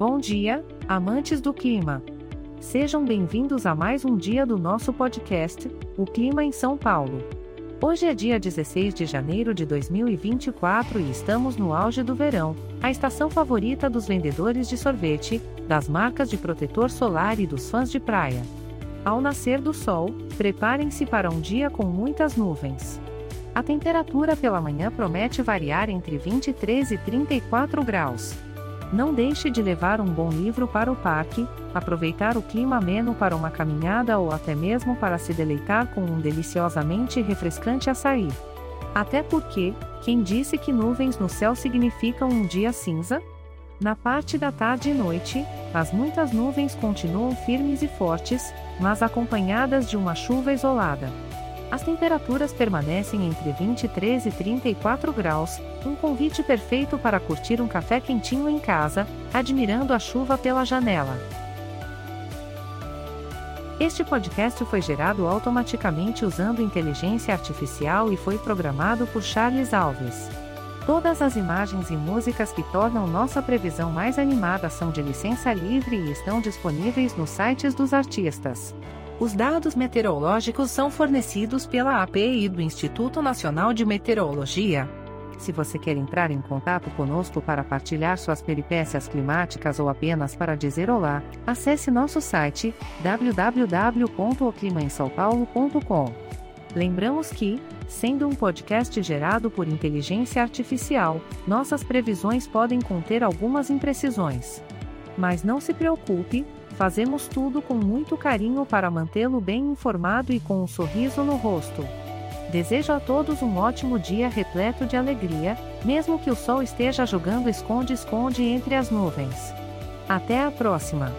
Bom dia, amantes do clima. Sejam bem-vindos a mais um dia do nosso podcast, O Clima em São Paulo. Hoje é dia 16 de janeiro de 2024 e estamos no auge do verão, a estação favorita dos vendedores de sorvete, das marcas de protetor solar e dos fãs de praia. Ao nascer do sol, preparem-se para um dia com muitas nuvens. A temperatura pela manhã promete variar entre 23 e 34 graus. Não deixe de levar um bom livro para o parque, aproveitar o clima ameno para uma caminhada ou até mesmo para se deleitar com um deliciosamente refrescante açaí. Até porque, quem disse que nuvens no céu significam um dia cinza? Na parte da tarde e noite, as muitas nuvens continuam firmes e fortes, mas acompanhadas de uma chuva isolada. As temperaturas permanecem entre 23 e 34 graus, um convite perfeito para curtir um café quentinho em casa, admirando a chuva pela janela. Este podcast foi gerado automaticamente usando inteligência artificial e foi programado por Charles Alves. Todas as imagens e músicas que tornam nossa previsão mais animada são de licença livre e estão disponíveis nos sites dos artistas. Os dados meteorológicos são fornecidos pela API do Instituto Nacional de Meteorologia. Se você quer entrar em contato conosco para partilhar suas peripécias climáticas ou apenas para dizer olá, acesse nosso site www.oclimaemsaopaulo.com. Lembramos que, sendo um podcast gerado por inteligência artificial, nossas previsões podem conter algumas imprecisões. Mas não se preocupe, Fazemos tudo com muito carinho para mantê-lo bem informado e com um sorriso no rosto. Desejo a todos um ótimo dia repleto de alegria, mesmo que o sol esteja jogando esconde-esconde entre as nuvens. Até a próxima!